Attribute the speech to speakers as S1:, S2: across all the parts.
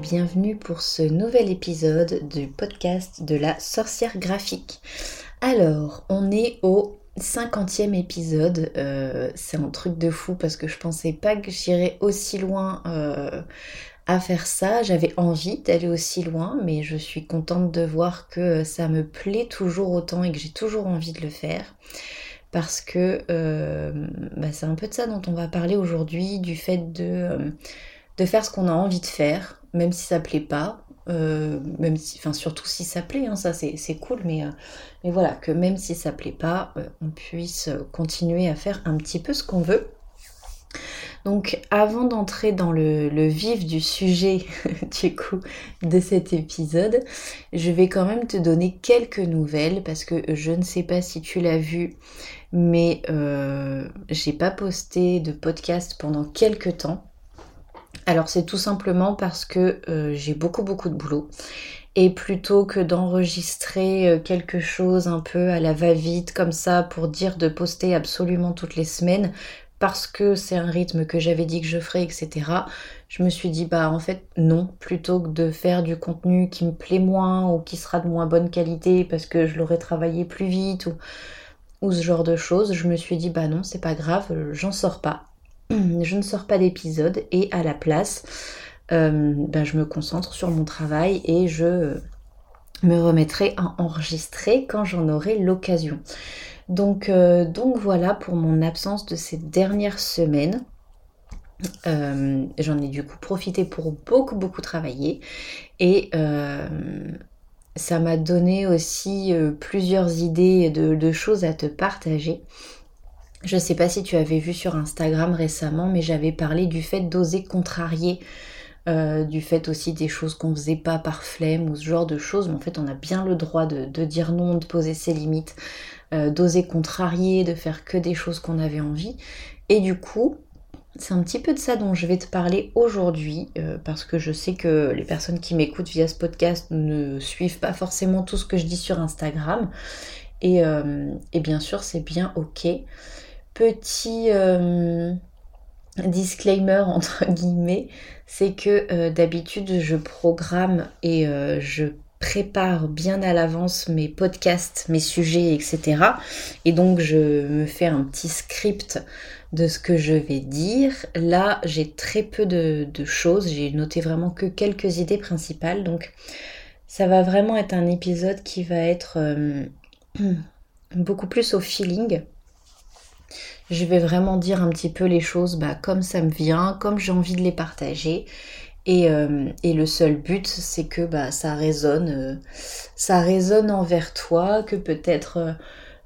S1: bienvenue pour ce nouvel épisode du podcast de la sorcière graphique. Alors, on est au cinquantième épisode, euh, c'est un truc de fou parce que je pensais pas que j'irais aussi loin euh, à faire ça. J'avais envie d'aller aussi loin, mais je suis contente de voir que ça me plaît toujours autant et que j'ai toujours envie de le faire. Parce que euh, bah, c'est un peu de ça dont on va parler aujourd'hui, du fait de faire ce qu'on a envie de faire, même si ça plaît pas, euh, même si, enfin surtout si ça plaît, hein, ça c'est cool, mais, euh, mais voilà, que même si ça plaît pas, euh, on puisse continuer à faire un petit peu ce qu'on veut. Donc avant d'entrer dans le, le, vif du sujet du coup de cet épisode, je vais quand même te donner quelques nouvelles parce que je ne sais pas si tu l'as vu, mais j'ai pas posté de podcast pendant quelques temps. Alors c'est tout simplement parce que euh, j'ai beaucoup beaucoup de boulot et plutôt que d'enregistrer euh, quelque chose un peu à la va-vite comme ça pour dire de poster absolument toutes les semaines parce que c'est un rythme que j'avais dit que je ferais, etc. Je me suis dit bah en fait non, plutôt que de faire du contenu qui me plaît moins ou qui sera de moins bonne qualité parce que je l'aurais travaillé plus vite ou, ce genre de choses, je me suis dit bah non c'est pas grave, j'en sors pas je ne sors pas d'épisode et à la place, euh, ben, je me concentre sur mon travail et je me remettrai à enregistrer quand j'en aurai l'occasion. Donc, euh, donc voilà pour mon absence de ces dernières semaines. Euh, j'en ai du coup profité pour beaucoup beaucoup travailler et ça m'a donné aussi plusieurs idées de, choses à te partager. Je ne sais pas si tu avais vu sur Instagram récemment, mais j'avais parlé du fait d'oser contrarier, euh, du fait aussi des choses qu'on faisait pas par flemme ou ce genre de choses. Mais en fait, on a bien le droit de, dire non, de poser ses limites, euh, d'oser contrarier, de faire que des choses qu'on avait envie. Et du coup, c'est un petit peu de ça dont je vais te parler aujourd'hui, euh, parce que je sais que les personnes qui m'écoutent via ce podcast ne suivent pas forcément tout ce que je dis sur Instagram. Et, et bien sûr, c'est bien ok petit euh, disclaimer entre guillemets, c'est que euh, d'habitude je programme et euh, je prépare bien à l'avance mes podcasts, mes sujets, etc. Et donc je me fais un petit script de ce que je vais dire. Là, j'ai très peu de, de choses, j'ai noté vraiment que quelques idées principales. Donc ça va vraiment être un épisode qui va être beaucoup plus au feeling je vais vraiment dire un petit peu les choses bah, comme ça me vient, comme j'ai envie de les partager. Et, euh, le seul but, c'est que bah, ça résonne, euh, ça résonne envers toi, que peut-être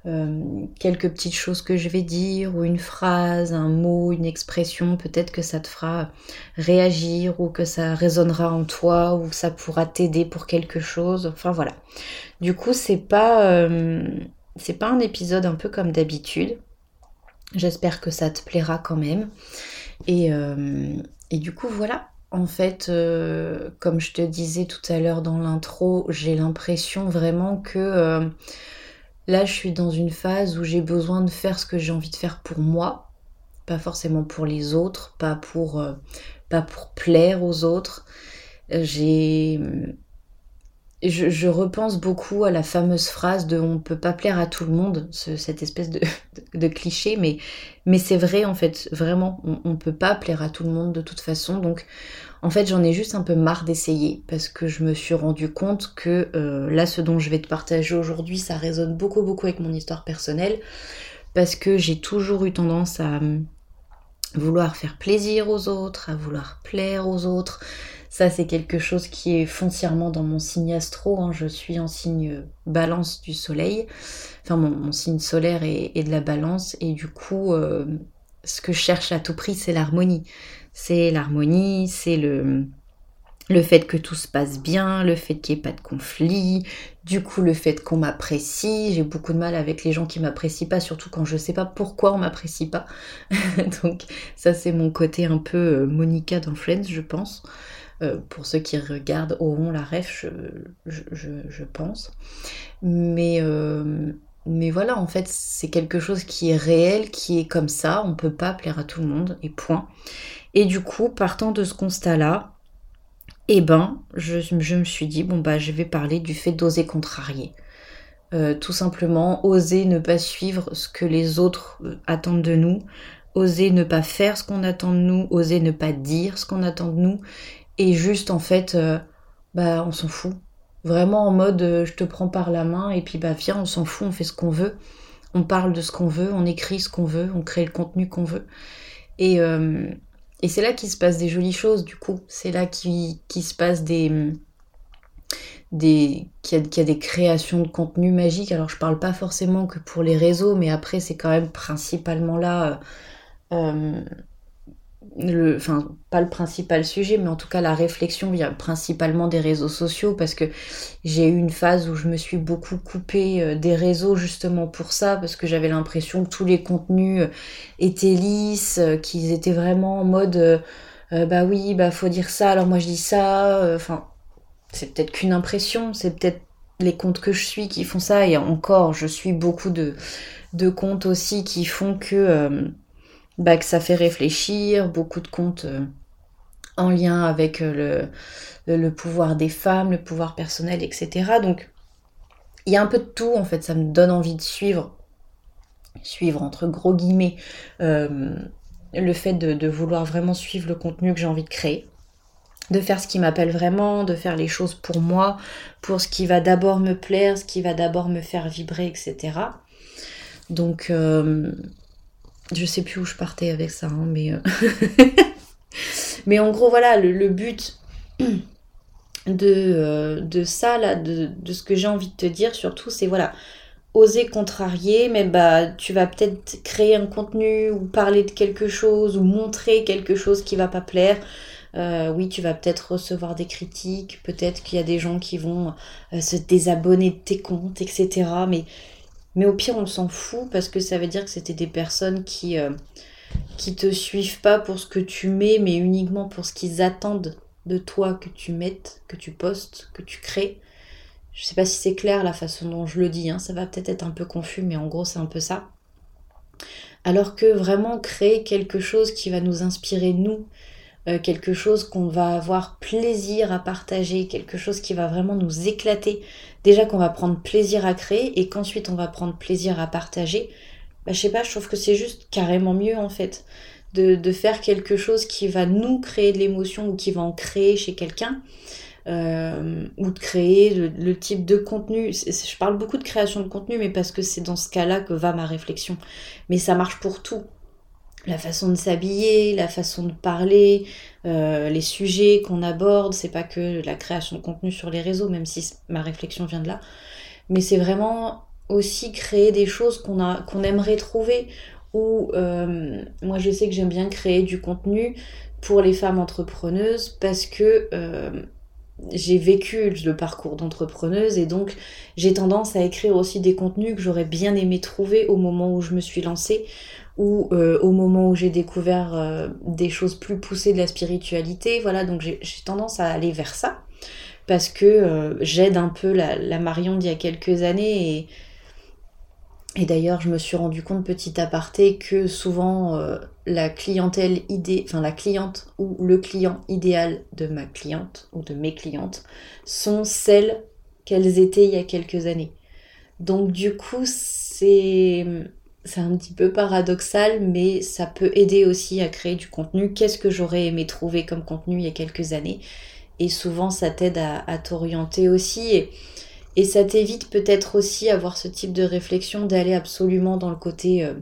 S1: euh, quelques petites choses que je vais dire, ou une phrase, un mot, une expression, peut-être que ça te fera réagir, ou que ça résonnera en toi, ou ça pourra t'aider pour quelque chose. Enfin voilà. Du coup, c'est pas, c'est pas un épisode un peu comme d'habitude. J'espère que ça te plaira quand même. Et, euh, du coup, voilà. En fait, euh, comme je te disais tout à l'heure dans l'intro, j'ai l'impression vraiment que euh, là, je suis dans une phase où j'ai besoin de faire ce que j'ai envie de faire pour moi, pas forcément pour les autres, pas pour, pas pour plaire aux autres. J'ai je, repense beaucoup à la fameuse phrase de on peut pas plaire à tout le monde, cette espèce de, cliché, mais, c'est vrai en fait, vraiment, on ne peut pas plaire à tout le monde de toute façon. Donc en fait j'en ai juste un peu marre d'essayer parce que je me suis rendu compte que euh, là ce dont je vais te partager aujourd'hui ça résonne beaucoup beaucoup avec mon histoire personnelle parce que j'ai toujours eu tendance à vouloir faire plaisir aux autres, à vouloir plaire aux autres, ça, c'est quelque chose qui est foncièrement dans mon signe astro. Hein. Je suis en signe balance du soleil. Enfin, mon, signe solaire est, de la balance. Et du coup, euh, ce que je cherche à tout prix, c'est l'harmonie. C'est l'harmonie, c'est le, fait que tout se passe bien, le fait qu'il n'y ait pas de conflit, du coup le fait qu'on m'apprécie, j'ai beaucoup de mal avec les gens qui m'apprécient pas, surtout quand je sais pas pourquoi on m'apprécie pas. Donc ça c'est mon côté un peu euh, Monica dans je pense. Euh, pour ceux qui regardent auront la ref, je, pense. Mais, euh, mais voilà, en fait, c'est quelque chose qui est réel, qui est comme ça. On peut pas plaire à tout le monde, et point. Et du coup, partant de ce constat-là, eh ben, je, je, me suis dit, bon bah je vais parler du fait d'oser contrarier. Euh, tout simplement, oser ne pas suivre ce que les autres attendent de nous, oser ne pas faire ce qu'on attend de nous, oser ne pas dire ce qu'on attend de nous, et juste en fait, euh, bah on s'en fout. Vraiment en mode je te prends par la main et puis bah viens, on s'en fout, on fait ce qu'on veut, on parle de ce qu'on veut, on écrit ce qu'on veut, on crée le contenu qu'on veut. Et, et c'est là qu'il se passe des jolies choses, du coup. C'est là qu'il se passe des. des qu'il y, a des créations de contenu magique. Alors, je parle pas forcément que pour les réseaux, mais après, c'est quand même principalement là. Euh, euh, le, enfin pas le principal sujet, mais en tout cas la réflexion vient principalement des réseaux sociaux parce que j'ai eu une phase où je me suis beaucoup coupée euh, des réseaux justement pour ça parce que j'avais l'impression que tous les contenus euh, étaient lisses, euh, qu'ils étaient vraiment en mode bah oui bah faut dire ça alors moi je dis ça, enfin c'est peut-être qu'une impression, c'est peut-être les comptes que je suis qui font ça et encore je suis beaucoup de de comptes aussi qui font que bah, que ça fait réfléchir, beaucoup de comptes euh, en lien avec euh, le, le, pouvoir des femmes, le pouvoir personnel, etc. Donc il y a un peu de tout en fait, ça me donne envie de suivre, suivre entre gros guillemets, euh, le fait de, de, vouloir vraiment suivre le contenu que j'ai envie de créer. De faire ce qui m'appelle vraiment, de faire les choses pour moi, pour ce qui va d'abord me plaire, ce qui va d'abord me faire vibrer, etc. Donc, je sais plus où je partais avec ça, hein, mais. Euh, mais en gros, voilà, le, but de, euh, de ça, là, de, ce que j'ai envie de te dire, surtout, c'est voilà, oser contrarier, mais bah, tu vas peut-être créer un contenu ou parler de quelque chose ou montrer quelque chose qui va pas plaire. Euh, oui, tu vas peut-être recevoir des critiques, peut-être qu'il y a des gens qui vont se désabonner de tes comptes, etc. Mais mais au pire, on s'en fout parce que ça veut dire que c'était des personnes qui, euh, qui te suivent pas pour ce que tu mets, mais uniquement pour ce qu'ils attendent de toi que tu mettes, que tu postes, que tu crées. Je sais pas si c'est clair la façon dont je le dis, hein. ça va peut-être être un peu confus, mais en gros, c'est un peu ça. Alors que vraiment créer quelque chose qui va nous inspirer, nous, euh, quelque chose qu'on va avoir plaisir à partager, quelque chose qui va vraiment nous éclater. Déjà qu'on va prendre plaisir à créer et qu'ensuite on va prendre plaisir à partager. Bah, je sais pas, je trouve que c'est juste carrément mieux en fait de, faire quelque chose qui va nous créer de l'émotion ou qui va en créer chez quelqu'un. Euh, ou de créer le, type de contenu. Je parle beaucoup de création de contenu, mais parce que c'est dans ce cas-là que va ma réflexion. Mais ça marche pour tout la façon de s'habiller, la façon de parler, euh, les sujets qu'on aborde. C'est pas que la création de contenu sur les réseaux, même si ma réflexion vient de là. Mais c'est vraiment aussi créer des choses qu'on a qu'on aimerait trouver. Ou euh, moi je sais que j'aime bien créer du contenu pour les femmes entrepreneuses parce que euh, j'ai vécu le parcours d'entrepreneuse et donc j'ai tendance à écrire aussi des contenus que j'aurais bien aimé trouver au moment où je me suis lancée ou euh, au moment où j'ai découvert euh, des choses plus poussées de la spiritualité. Voilà, donc j'ai tendance à aller vers ça parce que euh, j'aide un peu la, Marion d'il y a quelques années et, et d'ailleurs je me suis rendu compte petit aparté que souvent la clientèle idée, enfin la cliente ou le client idéal de ma cliente ou de mes clientes sont celles qu'elles étaient il y a quelques années. Donc du coup c'est c'est un petit peu paradoxal, mais ça peut aider aussi à créer du contenu. Qu'est-ce que j'aurais aimé trouver comme contenu il y a quelques années? Et souvent, ça t'aide à, t'orienter aussi. Et, ça t'évite peut-être aussi avoir ce type de réflexion d'aller absolument dans le côté euh,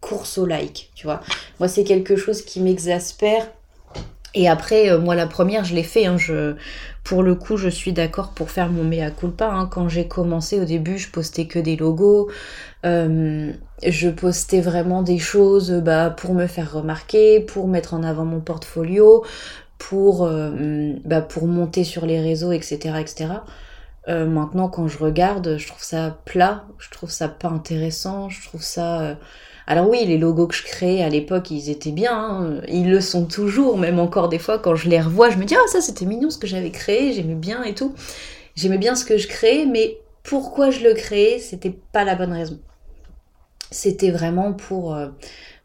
S1: course au like, tu vois. Moi, c'est quelque chose qui m'exaspère. Et après, euh, moi, la première, je l'ai fait. Hein, je, pour le coup, je suis d'accord pour faire mon mea culpa. Hein. Quand j'ai commencé au début, je postais que des logos. Euh, je postais vraiment des choses bah, pour me faire remarquer, pour mettre en avant mon portfolio, pour, euh, bah, pour monter sur les réseaux, etc. etc. Euh, maintenant, quand je regarde, je trouve ça plat, je trouve ça pas intéressant, je trouve ça... Alors oui, les logos que je créais à l'époque, ils étaient bien, hein. ils le sont toujours, même encore des fois, quand je les revois, je me dis, ah ça c'était mignon ce que j'avais créé, j'aimais bien et tout. J'aimais bien ce que je créais, mais pourquoi je le créais, c'était pas la bonne raison c'était vraiment pour, euh,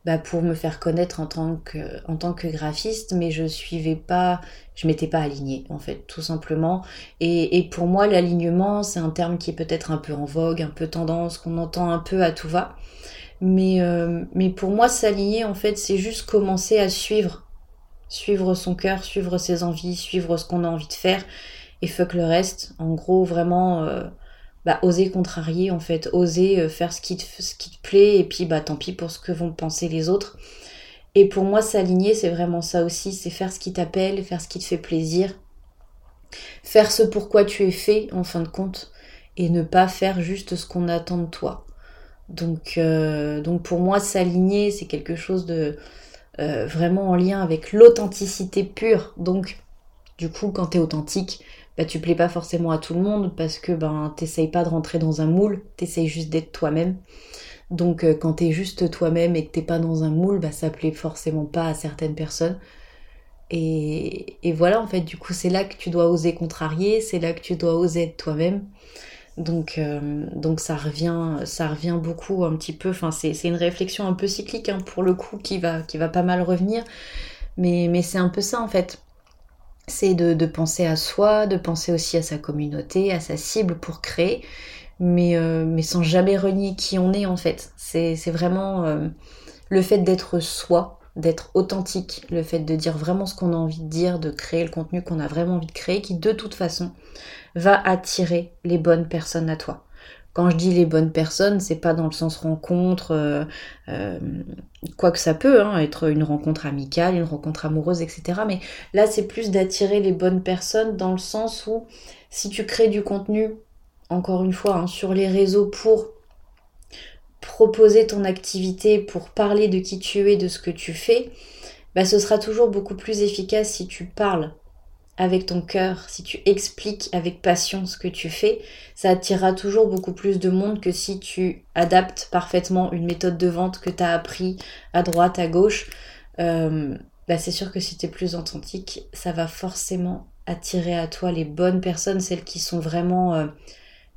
S1: bah, pour me faire connaître en tant, que, graphiste, mais je suivais pas, je m'étais pas alignée en fait, tout simplement. Et pour moi, l'alignement, c'est un terme qui est peut-être un peu en vogue, un peu tendance, qu'on entend un peu à tout va. Mais, euh, mais pour moi, s'aligner, en fait, c'est juste commencer à suivre. Suivre son cœur, suivre ses envies, suivre ce qu'on a envie de faire. Et fuck le reste. En gros, vraiment, euh, bah, oser contrarier, en fait. Oser euh, faire ce qui, te, ce qui te plaît. Et puis, bah, tant pis pour ce que vont penser les autres. Et pour moi, s'aligner, c'est vraiment ça aussi. C'est faire ce qui t'appelle, faire ce qui te fait plaisir. Faire ce pourquoi tu es fait, en fin de compte. Et ne pas faire juste ce qu'on attend de toi. Donc, euh, donc pour moi, s'aligner, c'est quelque chose de euh, vraiment en lien avec l'authenticité pure. Donc, du coup, quand tu es authentique, bah, tu plais pas forcément à tout le monde parce que ben t'essayes pas de rentrer dans un moule, t'essayes juste d'être toi-même. Donc euh, quand t'es juste toi-même et que t'es pas dans un moule, bah ça plaît forcément pas à certaines personnes. Et, et voilà en fait, du coup c'est là que tu dois oser contrarier, c'est là que tu dois oser être toi-même. Donc, euh, donc ça revient, ça revient beaucoup un petit peu. Enfin, c'est, une réflexion un peu cyclique hein, pour le coup qui va, qui va pas mal revenir. Mais, mais c'est un peu ça en fait. C'est de, penser à soi, de penser aussi à sa communauté, à sa cible pour créer, mais, euh, mais sans jamais renier qui on est en fait. C'est, vraiment euh, le fait d'être soi, d'être authentique, le fait de dire vraiment ce qu'on a envie de dire, de créer le contenu qu'on a vraiment envie de créer, qui de toute façon va attirer les bonnes personnes à toi. Quand je dis les bonnes personnes, c'est pas dans le sens rencontre, euh, euh, quoi que ça peut hein, être une rencontre amicale, une rencontre amoureuse, etc. Mais là, c'est plus d'attirer les bonnes personnes dans le sens où si tu crées du contenu, encore une fois, hein, sur les réseaux pour proposer ton activité, pour parler de qui tu es, de ce que tu fais, bah, ce sera toujours beaucoup plus efficace si tu parles avec ton cœur, si tu expliques avec passion ce que tu fais, ça attirera toujours beaucoup plus de monde que si tu adaptes parfaitement une méthode de vente que tu as appris à droite, à gauche. Euh, bah c'est sûr que si tu es plus authentique, ça va forcément attirer à toi les bonnes personnes, celles qui sont vraiment euh,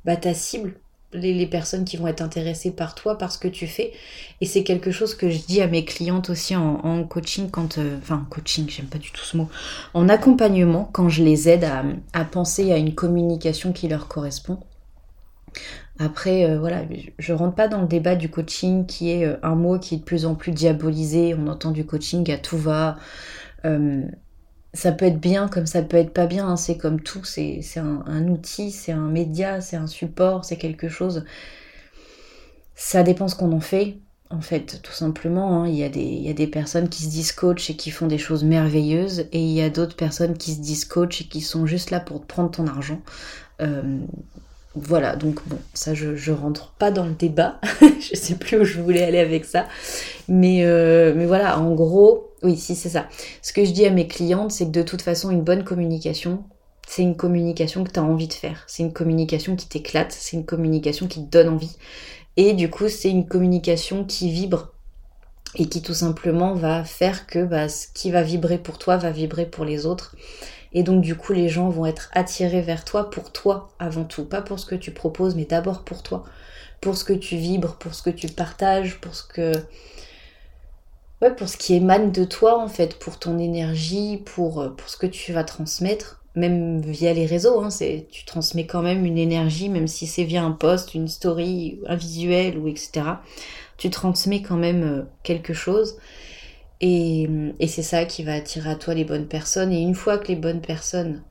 S1: bah, ta cible, les, personnes qui vont être intéressées par toi, par ce que tu fais. Et c'est quelque chose que je dis à mes clientes aussi en, coaching, quand, euh, enfin coaching, j'aime pas du tout ce mot, en accompagnement, quand je les aide à, penser à une communication qui leur correspond. Après, euh, voilà, je rentre pas dans le débat du coaching qui est euh, un mot qui est de plus en plus diabolisé. On entend du coaching à tout va ça peut être bien comme ça peut être pas bien, hein. c'est comme tout, c'est un, outil, c'est un média, c'est un support, c'est quelque chose. Ça dépend ce qu'on en fait, en fait, tout simplement. Hein. Il, y a des, il, y a des, personnes qui se disent coach et qui font des choses merveilleuses, et il y a d'autres personnes qui se disent coach et qui sont juste là pour te prendre ton argent. Euh, voilà, donc bon, ça je, rentre pas dans le débat, je sais plus où je voulais aller avec ça, mais, euh, mais voilà, en gros, oui, si c'est ça. Ce que je dis à mes clientes, c'est que de toute façon, une bonne communication, c'est une communication que tu as envie de faire. C'est une communication qui t'éclate, c'est une communication qui te donne envie. Et du coup, c'est une communication qui vibre et qui tout simplement va faire que bah, ce qui va vibrer pour toi va vibrer pour les autres. Et donc du coup, les gens vont être attirés vers toi pour toi avant tout, pas pour ce que tu proposes, mais d'abord pour toi, pour ce que tu vibres, pour ce que tu partages, pour ce que pour ce qui émane de toi en fait, pour ton énergie, pour, euh, pour ce que tu vas transmettre, même via les réseaux, hein, c'est, tu transmets quand même une énergie, même si c'est via un post, une story, un visuel ou etc. Tu transmets quand même euh, quelque chose. Et, et c'est ça qui va attirer à toi les bonnes personnes. Et une fois que les bonnes personnes,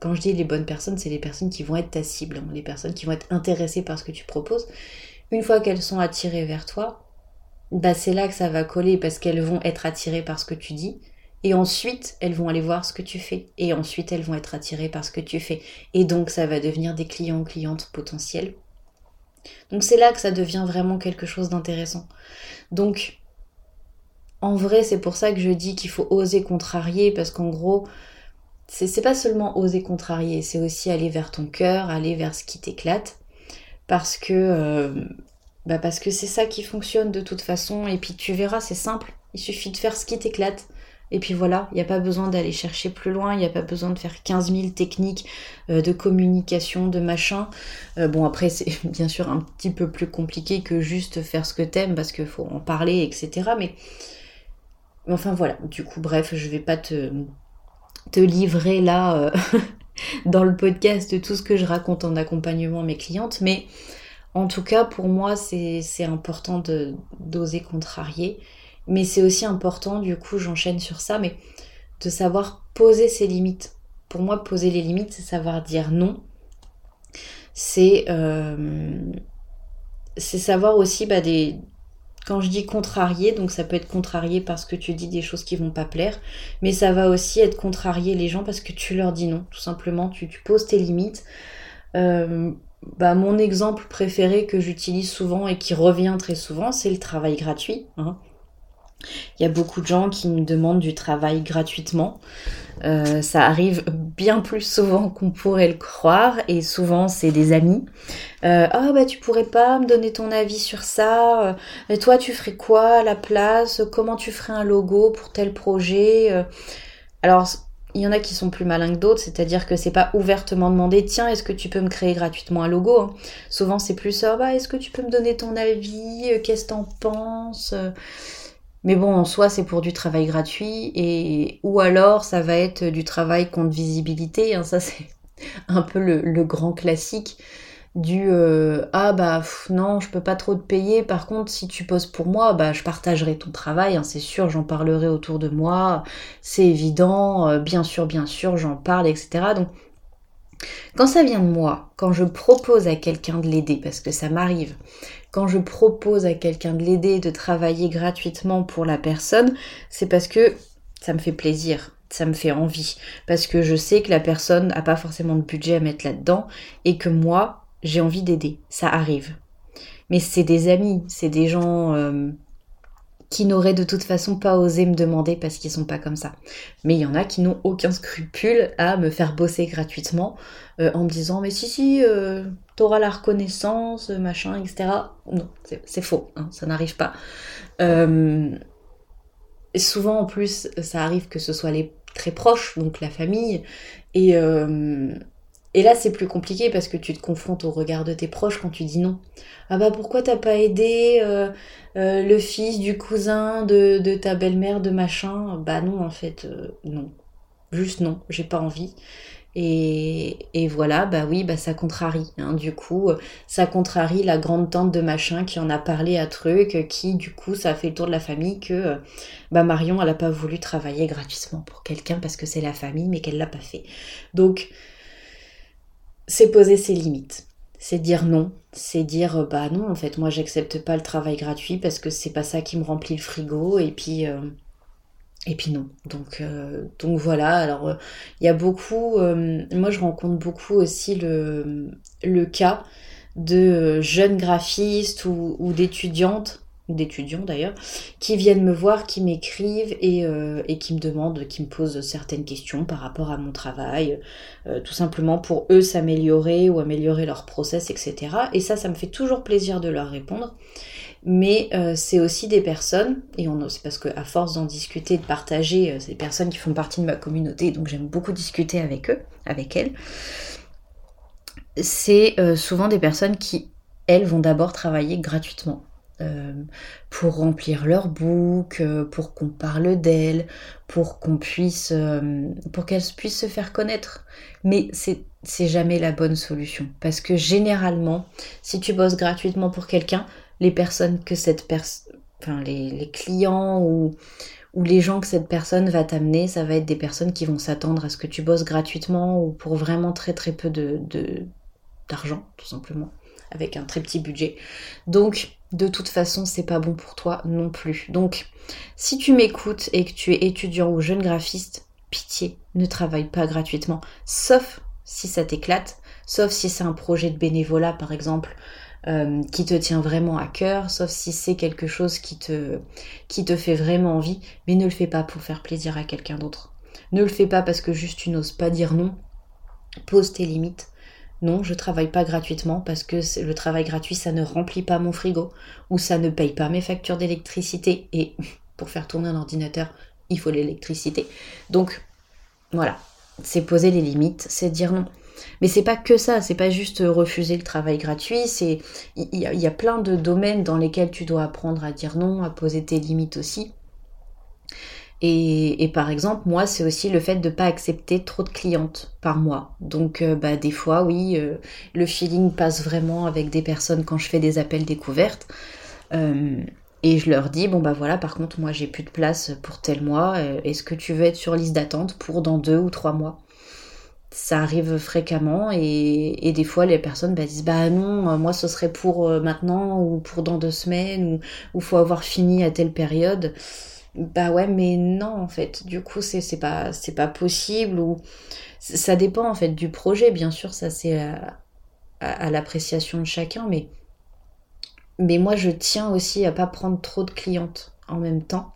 S1: quand je dis les bonnes personnes, c'est les personnes qui vont être ta cible, hein, les personnes qui vont être intéressées par ce que tu proposes. Une fois qu'elles sont attirées vers toi, bah c'est là que ça va coller parce qu'elles vont être attirées par ce que tu dis. Et ensuite, elles vont aller voir ce que tu fais. Et ensuite, elles vont être attirées par ce que tu fais. Et donc, ça va devenir des clients ou clientes potentiels. Donc, c'est là que ça devient vraiment quelque chose d'intéressant. Donc, en vrai, c'est pour ça que je dis qu'il faut oser contrarier, parce qu'en gros, c'est pas seulement oser contrarier, c'est aussi aller vers ton cœur, aller vers ce qui t'éclate. Parce que euh, bah parce que c'est ça qui fonctionne de toute façon, et puis tu verras, c'est simple, il suffit de faire ce qui t'éclate, Et puis voilà, il n'y a pas besoin d'aller chercher plus loin, il n'y a pas besoin de faire 15 000 techniques euh, de communication, de machin. Euh, bon, après, c'est bien sûr un petit peu plus compliqué que juste faire ce que t'aimes parce qu'il faut en parler, etc. Mais enfin voilà, du coup, bref, je vais pas te, te livrer là euh, dans le podcast tout ce que je raconte en accompagnement à mes clientes, mais en tout cas, pour moi, c'est important d'oser contrarier mais c'est aussi important, du coup, j'enchaîne sur ça, mais de savoir poser ses limites. Pour moi, poser les limites, c'est savoir dire non. C'est euh, savoir aussi bah, des. Quand je dis contrarier, donc ça peut être contrarié parce que tu dis des choses qui vont pas plaire, mais ça va aussi être contrarier les gens parce que tu leur dis non. Tout simplement, tu, poses tes limites. Euh, bah, mon exemple préféré que j'utilise souvent et qui revient très souvent, c'est le travail gratuit. Hein. Il y a beaucoup de gens qui me demandent du travail gratuitement. Euh, ça arrive bien plus souvent qu'on pourrait le croire et souvent c'est des amis. Euh, ah bah tu pourrais pas me donner ton avis sur ça. Euh, toi tu ferais quoi à la place? Comment tu ferais un logo pour tel projet Alors il y en a qui sont plus malins que d'autres, c'est-à-dire que c'est pas ouvertement demandé tiens est-ce que tu peux me créer gratuitement un logo hein. Souvent c'est plus bah est-ce que tu peux me donner ton avis Qu'est-ce que t'en penses mais bon, en soi, c'est pour du travail gratuit, et ou alors ça va être du travail contre visibilité. Hein, ça, c'est un peu le, grand classique du euh, ah bah non, je peux pas trop te payer. Par contre, si tu poses pour moi, bah je partagerai ton travail. Hein, c'est sûr, j'en parlerai autour de moi. C'est évident, euh, bien sûr, bien sûr, j'en parle, etc. Donc quand ça vient de moi, quand je propose à quelqu'un de l'aider, parce que ça m'arrive, quand je propose à quelqu'un de l'aider, de travailler gratuitement pour la personne, c'est parce que ça me fait plaisir, ça me fait envie, parce que je sais que la personne n'a pas forcément de budget à mettre là-dedans, et que moi, j'ai envie d'aider, ça arrive. Mais c'est des amis, c'est des gens... Euh, qui n'auraient de toute façon pas osé me demander parce qu'ils sont pas comme ça. Mais il y en a qui n'ont aucun scrupule à me faire bosser gratuitement euh, en me disant mais si si euh, t'auras la reconnaissance machin etc. Non c'est faux, hein, ça n'arrive pas. Euh, souvent en plus ça arrive que ce soit les très proches donc la famille et et là, c'est plus compliqué parce que tu te confrontes au regard de tes proches quand tu dis non. Ah bah pourquoi t'as pas aidé euh, euh, le fils du cousin de, ta belle-mère de machin? Bah non, en fait, euh, non. Juste non, j'ai pas envie. Et, voilà, bah oui, bah ça contrarie. Hein. Du coup, ça contrarie la grande tante de machin qui en a parlé à truc, qui du coup, ça a fait le tour de la famille que bah Marion, elle a pas voulu travailler gratuitement pour quelqu'un parce que c'est la famille, mais qu'elle l'a pas fait. Donc, c'est poser ses limites. C'est dire non, c'est dire euh, bah non en fait moi j'accepte pas le travail gratuit parce que c'est pas ça qui me remplit le frigo et puis euh, et puis non. Donc euh, donc voilà, alors il y a beaucoup moi je rencontre beaucoup aussi le, le cas de jeunes graphistes ou, ou d'étudiantes d'étudiants d'ailleurs, qui viennent me voir, qui m'écrivent et, euh, et, qui me demandent, qui me posent certaines questions par rapport à mon travail, euh, tout simplement pour eux s'améliorer ou améliorer leur process, etc. Et ça, ça me fait toujours plaisir de leur répondre. Mais euh, c'est aussi des personnes, et c'est parce qu'à force d'en discuter, de partager, c'est des personnes qui font partie de ma communauté, donc j'aime beaucoup discuter avec eux, avec elles. C'est souvent des personnes qui, elles, vont d'abord travailler gratuitement euh, pour remplir leur book, euh, pour qu'on parle d'elles, pour qu'on puisse, euh, pour puissent se faire connaître. Mais c'est jamais la bonne solution parce que généralement, si tu bosses gratuitement pour quelqu'un, les personnes que cette personne, enfin les, clients ou ou les gens que cette personne va t'amener, ça va être des personnes qui vont s'attendre à ce que tu bosses gratuitement ou pour vraiment très très peu de d'argent, tout simplement avec un très petit budget. Donc, de toute façon, c'est pas bon pour toi non plus. Donc, si tu m'écoutes et que tu es étudiant ou jeune graphiste, pitié, ne travaille pas gratuitement, sauf si ça t'éclate, sauf si c'est un projet de bénévolat par exemple. Euh, qui te tient vraiment à cœur, sauf si c'est quelque chose qui te, qui te fait vraiment envie, mais ne le fais pas pour faire plaisir à quelqu'un d'autre. Ne le fais pas parce que juste tu n'oses pas dire non. Pose tes limites, non, je travaille pas gratuitement parce que le travail gratuit, ça ne remplit pas mon frigo ou ça ne paye pas mes factures d'électricité. Et pour faire tourner un ordinateur, il faut l'électricité. Donc voilà, c'est poser les limites, c'est dire non. Mais c'est pas que ça, c'est pas juste refuser le travail gratuit, c'est il y, a plein de domaines dans lesquels tu dois apprendre à dire non, à poser tes limites aussi. Et, par exemple, moi, c'est aussi le fait de ne pas accepter trop de clientes par mois. Donc, euh, bah, des fois, oui, euh, le feeling passe vraiment avec des personnes quand je fais des appels découvertes. Euh, et je leur dis, bon, bah voilà, par contre, moi, j'ai plus de place pour tel mois. Est-ce que tu veux être sur liste d'attente pour dans deux ou trois mois? Ça arrive fréquemment et, des fois les personnes bah, disent bah non moi ce serait pour maintenant ou pour dans deux semaines ou, ou faut avoir fini à telle période bah ouais, mais non, en fait. Du coup, c'est pas, pas possible. Ou ça dépend en fait du projet, bien sûr, ça c'est à, l'appréciation de chacun, mais, mais moi je tiens aussi à pas prendre trop de clientes en même temps.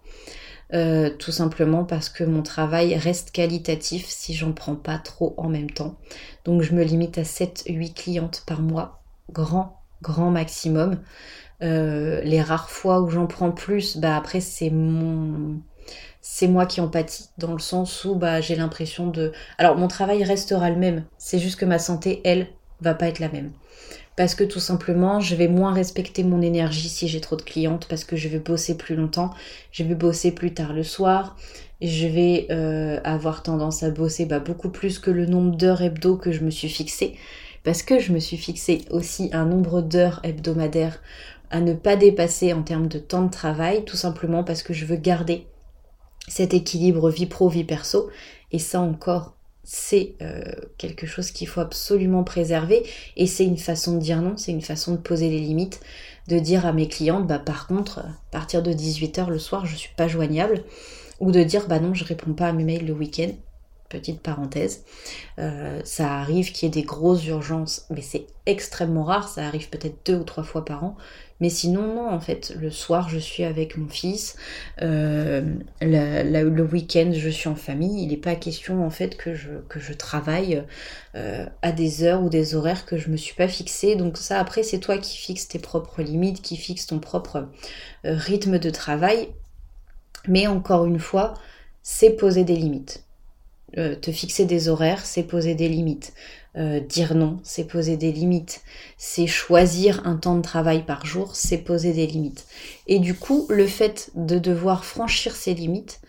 S1: Euh, tout simplement parce que mon travail reste qualitatif si j'en prends pas trop en même temps. Donc je me limite à 7-8 clientes par mois, grand, grand maximum. Euh, les rares fois où j'en prends plus, bah après c'est mon c'est moi qui en pâtis dans le sens où bah j'ai l'impression de alors mon travail restera le même, c'est juste que ma santé elle va pas être la même. Parce que tout simplement, je vais moins respecter mon énergie si j'ai trop de clientes, parce que je vais bosser plus longtemps, je vais bosser plus tard le soir, je vais euh, avoir tendance à bosser bah, beaucoup plus que le nombre d'heures hebdo que je me suis fixé, parce que je me suis fixé aussi un nombre d'heures hebdomadaires à ne pas dépasser en termes de temps de travail, tout simplement parce que je veux garder cet équilibre vie pro, vie perso. Et ça encore, c'est euh, quelque chose qu'il faut absolument préserver. Et c'est une façon de dire non, c'est une façon de poser les limites, de dire à mes clientes, bah par contre, à partir de 18h le soir, je suis pas joignable. Ou de dire, bah non, je réponds pas à mes mails le week-end petite parenthèse. Euh, ça arrive qu'il y ait des grosses urgences, mais c'est extrêmement rare, ça arrive peut-être deux ou trois fois par an. Mais sinon, non, en fait, le soir, je suis avec mon fils, euh, le week-end, je suis en famille. Il n'est pas question, en fait, que je, travaille euh, à des heures ou des horaires que je me suis pas fixé. Donc ça, après, c'est toi qui fixes tes propres limites, qui fixes ton propre rythme de travail. Mais encore une fois, c'est poser des limites. Euh, te fixer des horaires, c'est poser des limites. Euh, dire non, c'est poser des limites. C'est choisir un temps de travail par jour, c'est poser des limites. Et du coup, le fait de devoir franchir ces limites,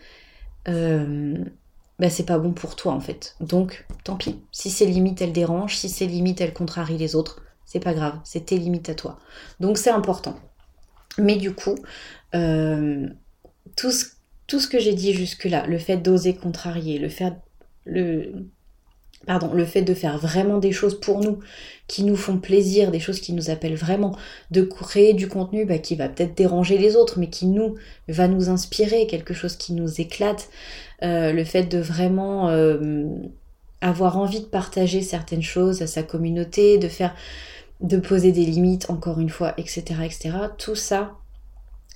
S1: bah, c'est pas bon pour toi en fait. Donc, tant pis. Si ces limites elles dérangent, si ces limites elles contrarient les autres, c'est pas grave, c'est tes limites à toi. Donc c'est important. Mais du coup, tout ce, tout ce que j'ai dit jusque-là, le fait d'oser contrarier, le fait le, pardon, le fait de faire vraiment des choses pour nous, qui nous font plaisir, des choses qui nous appellent vraiment, de créer du contenu bah, qui va peut-être déranger les autres, mais qui nous va nous inspirer, quelque chose qui nous éclate, euh, le fait de vraiment euh, avoir envie de partager certaines choses à sa communauté, de faire, de poser des limites, encore une fois, etc., etc. Tout ça,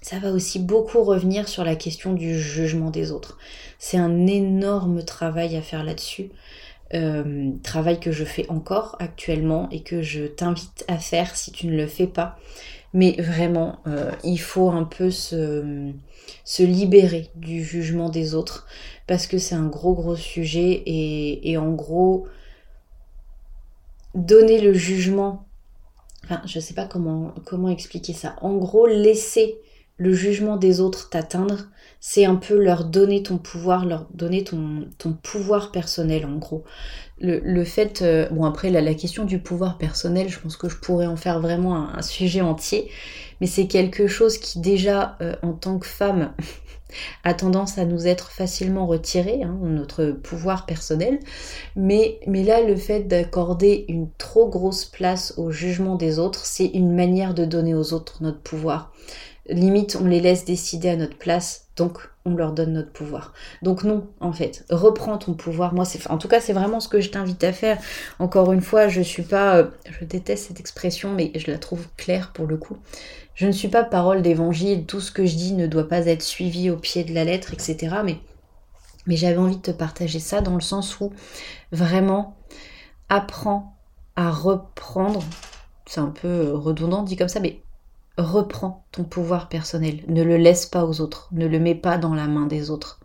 S1: ça va aussi beaucoup revenir sur la question du jugement des autres. C'est un énorme travail à faire là-dessus. Euh, travail que je fais encore actuellement et que je t'invite à faire si tu ne le fais pas. Mais vraiment, euh, il faut un peu se, libérer du jugement des autres parce que c'est un gros gros sujet et, en gros, donner le jugement, enfin je sais pas comment expliquer ça, en gros laisser le jugement des autres t'atteindre, c'est un peu leur donner ton pouvoir, leur donner ton, pouvoir personnel en gros. Le, fait, euh, bon après la, question du pouvoir personnel, je pense que je pourrais en faire vraiment un, sujet entier, mais c'est quelque chose qui déjà euh, en tant que femme a tendance à nous être facilement retiré, hein, notre pouvoir personnel, mais là le fait d'accorder une trop grosse place au jugement des autres, c'est une manière de donner aux autres notre pouvoir limite on les laisse décider à notre place, donc on leur donne notre pouvoir. Donc non, en fait, reprends ton pouvoir. Moi, en tout cas, c'est vraiment ce que je t'invite à faire. Encore une fois, je suis pas, euh, je déteste cette expression, mais je la trouve claire pour le coup. Je ne suis pas parole d'évangile. Tout ce que je dis ne doit pas être suivi au pied de la lettre, etc. Mais, mais j'avais envie de te partager ça dans le sens où vraiment apprends à reprendre. C'est un peu redondant dit comme ça, mais reprends ton pouvoir personnel. Ne le laisse pas aux autres. Ne le mets pas dans la main des autres.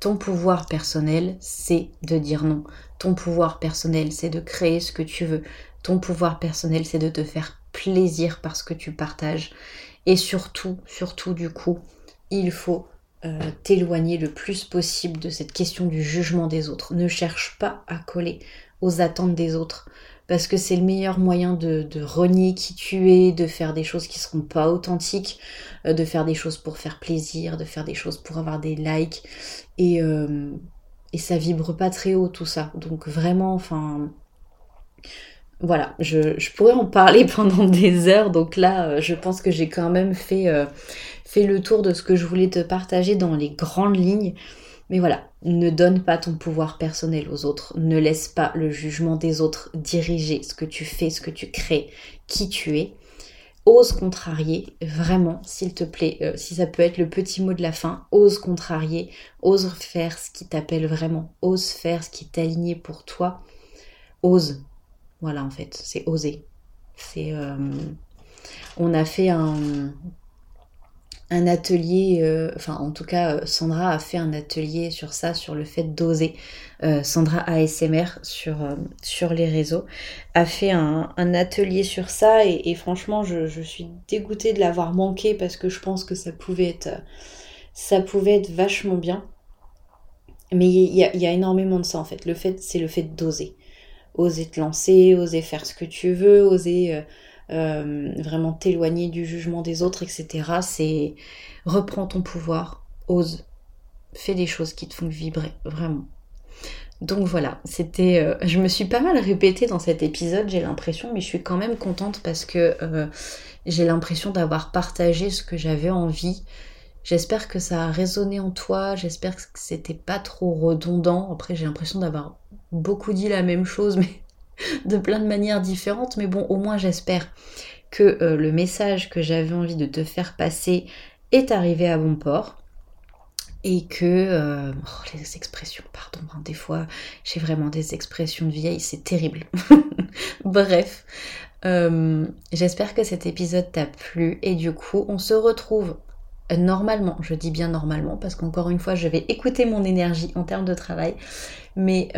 S1: ton pouvoir personnel, c'est de dire non. Ton pouvoir personnel, c'est de créer ce que tu veux. Ton pouvoir personnel, c'est de te faire plaisir parce que tu partages. Et surtout, surtout du coup, il faut euh, t'éloigner le plus possible de cette question du jugement des autres. Ne cherche pas à coller aux attentes des autres parce que c'est le meilleur moyen de, renier qui tu es, de faire des choses qui seront pas authentiques, euh, de faire des choses pour faire plaisir, de faire des choses pour avoir des likes et, euh, et ça vibre pas très haut tout ça. Donc vraiment, enfin voilà, je, pourrais en parler pendant des heures, donc là, euh, je pense que j'ai quand même fait, fait le tour de ce que je voulais te partager dans les grandes lignes. Mais voilà, ne donne pas ton pouvoir personnel aux autres, ne laisse pas le jugement des autres diriger ce que tu fais, ce que tu crées, qui tu es. Ose contrarier, vraiment, s'il te plaît, euh, si ça peut être le petit mot de la fin, ose contrarier, ose faire ce qui t'appelle vraiment, ose faire ce qui est aligné pour toi, ose. Voilà, en fait, c'est oser. C'est, euh, on a fait un, un atelier, euh, enfin en tout cas euh, Sandra a fait un atelier sur ça, sur le fait d'oser. Euh, Sandra ASMR sur, sur les réseaux a fait un, atelier sur ça et, franchement je, suis dégoûtée de l'avoir manqué parce que je pense que ça pouvait être, ça pouvait être vachement bien. Mais il y, y, a énormément de ça en fait. Le fait c'est le fait d'oser. Oser te lancer, oser faire ce que tu veux, oser euh, vraiment t'éloigner du jugement des autres, etc. C'est reprends ton pouvoir, ose, fais des choses qui te font vibrer, vraiment. Donc voilà, c'était. Euh, je me suis pas mal répétée dans cet épisode, j'ai l'impression, mais je suis quand même contente parce que euh, j'ai l'impression d'avoir partagé ce que j'avais envie. J'espère que ça a résonné en toi, j'espère que c'était pas trop redondant. Après, j'ai l'impression d'avoir beaucoup dit la même chose, mais de plein de manières différentes, mais bon, au moins j'espère que euh, le message que j'avais envie de te faire passer est arrivé à bon port et que euh, oh, les expressions, pardon, hein, des fois j'ai vraiment des expressions de vieille, c'est terrible. Bref, euh, j'espère que cet épisode t'a plu et du coup on se retrouve normalement, je dis bien normalement parce qu'encore une fois je vais écouter mon énergie en termes de travail, mais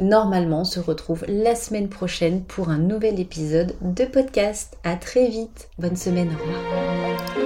S1: normalement on se retrouve la semaine prochaine pour un nouvel épisode de podcast. À très vite. Bonne semaine. Au revoir.